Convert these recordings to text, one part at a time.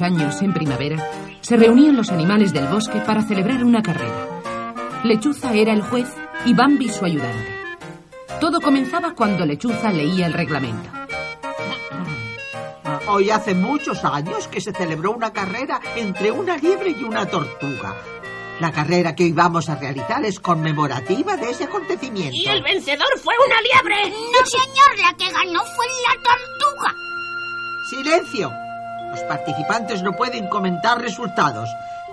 los años, en primavera, se reunían los animales del bosque para celebrar una carrera. Lechuza era el juez y Bambi su ayudante. Todo comenzaba cuando Lechuza leía el reglamento. Hoy hace muchos años que se celebró una carrera entre una liebre y una tortuga. La carrera que hoy vamos a realizar es conmemorativa de ese acontecimiento. Y el vencedor fue una liebre. No, señor, la que ganó fue la tortuga. ¡Silencio! Los participantes no pueden comentar resultados.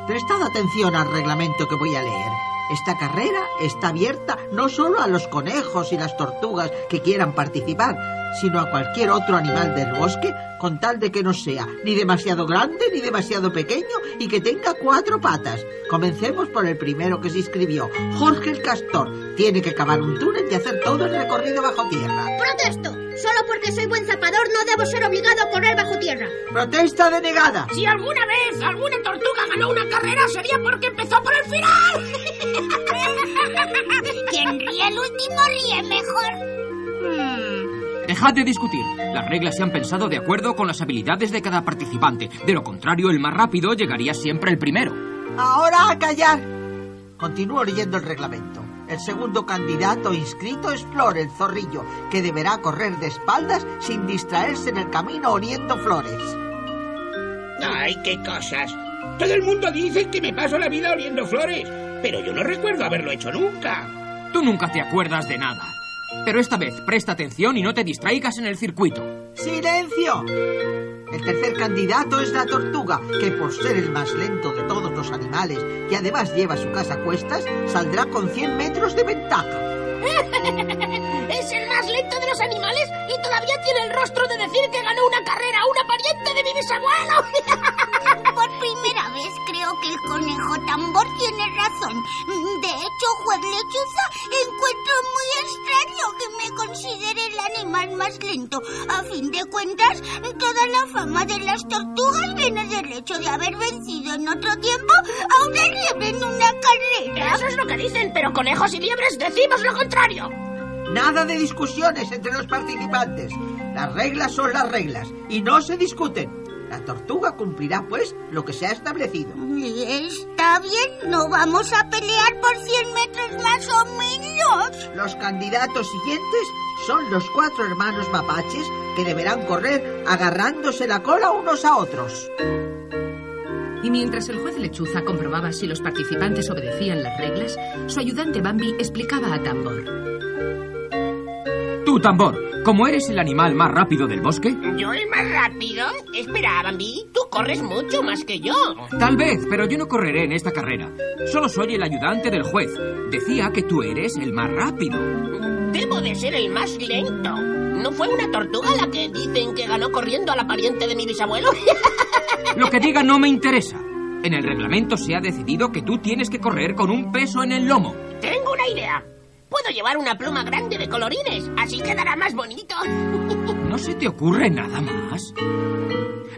Prestad atención al reglamento que voy a leer. Esta carrera está abierta no solo a los conejos y las tortugas que quieran participar, sino a cualquier otro animal del bosque, con tal de que no sea ni demasiado grande ni demasiado pequeño y que tenga cuatro patas. Comencemos por el primero que se inscribió, Jorge el Castor. Tiene que cavar un túnel y hacer todo el recorrido bajo tierra. ¡Protesto! Solo porque soy buen zapador no debo ser obligado a correr bajo tierra. ¡Protesta denegada! Si alguna vez alguna tortuga ganó una carrera sería porque empezó por el final. Quien ríe el último ríe mejor. Dejad de discutir. Las reglas se han pensado de acuerdo con las habilidades de cada participante. De lo contrario, el más rápido llegaría siempre el primero. Ahora a callar. Continúo leyendo el reglamento. El segundo candidato inscrito es Flor el zorrillo, que deberá correr de espaldas sin distraerse en el camino oliendo flores. ¡Ay, qué cosas! Todo el mundo dice que me paso la vida oliendo flores, pero yo no recuerdo haberlo hecho nunca. Tú nunca te acuerdas de nada. Pero esta vez presta atención y no te distraigas en el circuito. ¡Silencio! El tercer candidato es la tortuga, que por ser el más lento de todos los animales y además lleva su casa a cuestas, saldrá con 100 metros de ventaja. es el más lento de los animales y todavía tiene el rostro de decir que ganó una carrera a una pariente de mi bisabuelo. Por primera vez creo que el conejo tambor tiene razón. De hecho, juez lechuza, encuentro muy extraño que más lento. A fin de cuentas, toda la fama de las tortugas viene del hecho de haber vencido en otro tiempo a una liebre en una carrera. Eso es lo que dicen, pero conejos y liebres decimos lo contrario. Nada de discusiones entre los participantes. Las reglas son las reglas y no se discuten. La tortuga cumplirá, pues, lo que se ha establecido. Está bien, no vamos a pelear por 100 metros más o menos. Los candidatos siguientes son los cuatro hermanos mapaches que deberán correr agarrándose la cola unos a otros. Y mientras el juez Lechuza comprobaba si los participantes obedecían las reglas, su ayudante Bambi explicaba a Tambor. Tú, Tambor, como eres el animal más rápido del bosque... ¿Yo el más rápido? Espera, Bambi, tú corres mucho más que yo. Tal vez, pero yo no correré en esta carrera. Solo soy el ayudante del juez. Decía que tú eres el más rápido. Debo de ser el más lento. ¿No fue una tortuga la que dicen que ganó corriendo a la pariente de mi bisabuelo? Lo que diga no me interesa. En el reglamento se ha decidido que tú tienes que correr con un peso en el lomo. Tengo una idea. Puedo llevar una pluma grande de colorines, así quedará más bonito. ¿No se te ocurre nada más?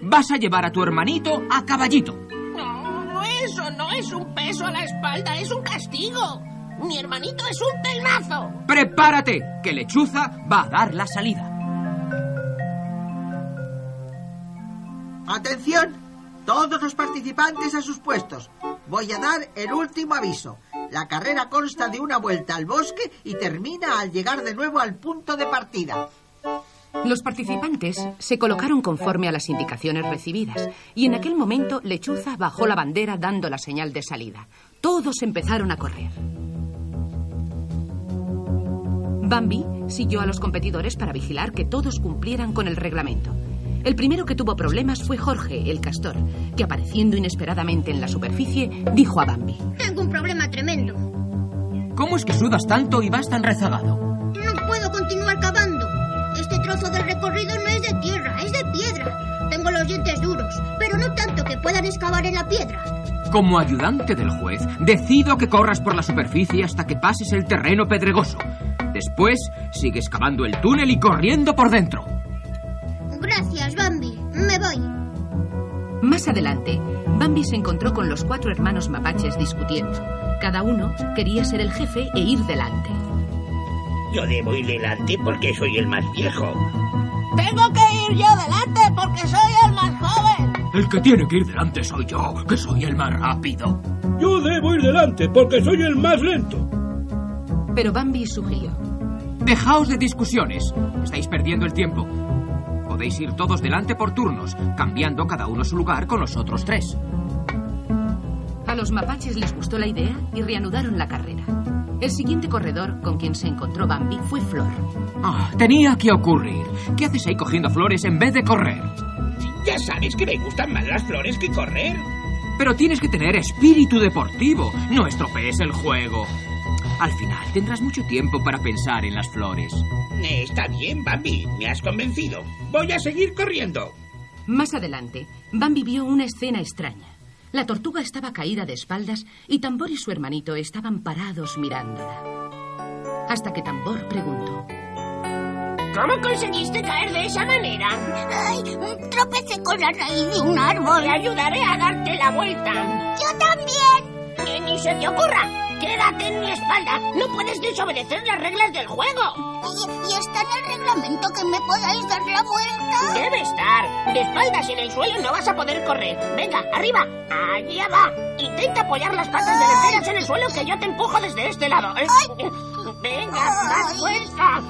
Vas a llevar a tu hermanito a caballito. No, eso no es un peso a la espalda, es un castigo. Mi hermanito es un pelmazo. Prepárate, que Lechuza va a dar la salida. Atención, todos los participantes a sus puestos. Voy a dar el último aviso. La carrera consta de una vuelta al bosque y termina al llegar de nuevo al punto de partida. Los participantes se colocaron conforme a las indicaciones recibidas y en aquel momento Lechuza bajó la bandera dando la señal de salida. Todos empezaron a correr. Bambi siguió a los competidores para vigilar que todos cumplieran con el reglamento. El primero que tuvo problemas fue Jorge, el castor, que apareciendo inesperadamente en la superficie, dijo a Bambi. Tengo un problema tremendo. ¿Cómo es que sudas tanto y vas tan rezagado? No puedo continuar cavando. Este trozo del recorrido no es de tierra, es de piedra. Tengo los dientes duros, pero no tanto que puedan excavar en la piedra. Como ayudante del juez, decido que corras por la superficie hasta que pases el terreno pedregoso. Después, sigues cavando el túnel y corriendo por dentro. Gracias. Más adelante, Bambi se encontró con los cuatro hermanos mapaches discutiendo. Cada uno quería ser el jefe e ir delante. Yo debo ir delante porque soy el más viejo. Tengo que ir yo delante porque soy el más joven. El que tiene que ir delante soy yo, que soy el más rápido. Yo debo ir delante porque soy el más lento. Pero Bambi sugirió. Dejaos de discusiones. Estáis perdiendo el tiempo. Podéis ir todos delante por turnos, cambiando cada uno su lugar con los otros tres. A los mapaches les gustó la idea y reanudaron la carrera. El siguiente corredor con quien se encontró Bambi fue Flor. Ah, tenía que ocurrir. ¿Qué haces ahí cogiendo flores en vez de correr? Ya sabes que me gustan más las flores que correr. Pero tienes que tener espíritu deportivo. No estropees el juego. Al final tendrás mucho tiempo para pensar en las flores. Eh, Está bien, Bambi, me has convencido. Voy a seguir corriendo. Más adelante, Bambi vio una escena extraña. La tortuga estaba caída de espaldas y Tambor y su hermanito estaban parados mirándola. Hasta que Tambor preguntó. ¿Cómo conseguiste caer de esa manera? Ay, tropecé con la raíz de un árbol. Te ayudaré a darte la vuelta. Yo también. Se te ocurra. Quédate en mi espalda. No puedes desobedecer las reglas del juego. ¿Y, y está en el reglamento que me podáis dar la vuelta? Debe estar. De espaldas en el suelo no vas a poder correr. Venga, arriba. Allá va. Intenta apoyar las patas delanteras en el suelo que yo te empujo desde este lado. Venga, más fuerza.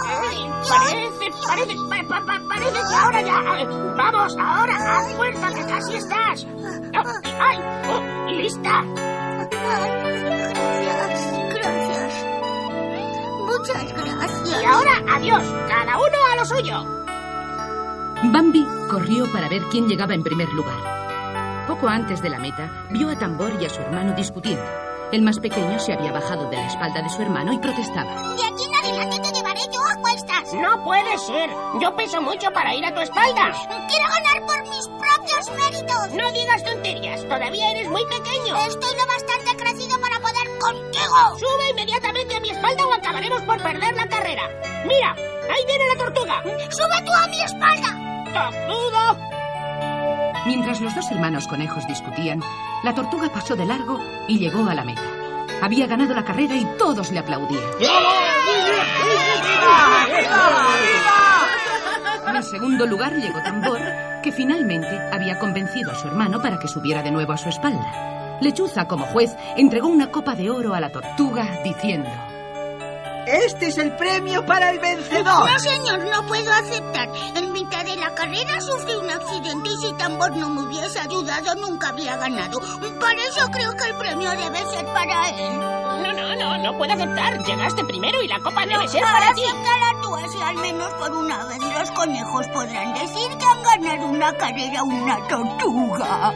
Ay, parece, parece, pa- pa- pa- parece que ahora ya. eh, Vamos, ahora, haz fuerza, que casi estás. ¡Ay! oh, ¡Lista! Gracias, gracias. Muchas gracias. Y ahora, adiós. Cada uno a lo suyo. Bambi corrió para ver quién llegaba en primer lugar. Poco antes de la meta, vio a Tambor y a su hermano discutiendo. El más pequeño se había bajado de la espalda de su hermano y protestaba. De aquí en adelante te llevaré yo a cuestas. No puede ser. Yo peso mucho para ir a tu espalda. Quiero ganar por mis propios méritos. No digas tonterías. Todavía eres muy pequeño. Estoy lo bastante crecido para poder contigo. Sube inmediatamente a mi espalda o acabaremos por perder la carrera. Mira, ahí viene la tortuga. Sube tú a mi espalda. ¡Tortuga! Mientras los dos hermanos conejos discutían, la tortuga pasó de largo y llegó a la meta. Había ganado la carrera y todos le aplaudían. En segundo lugar llegó Tambor, que finalmente había convencido a su hermano para que subiera de nuevo a su espalda. Lechuza, como juez, entregó una copa de oro a la tortuga, diciendo... Este es el premio para el vencedor. No, señor, no puedo aceptar. En mitad de la carrera sufrí un accidente y si Tambor no me hubiese ayudado nunca habría ganado. Por eso creo que el premio debe ser para él. No, no, no, no puedo aceptar. Llegaste primero y la copa debe ser para ti. Acéptala tú así al menos por una vez los conejos podrán decir que han ganado una carrera una tortuga.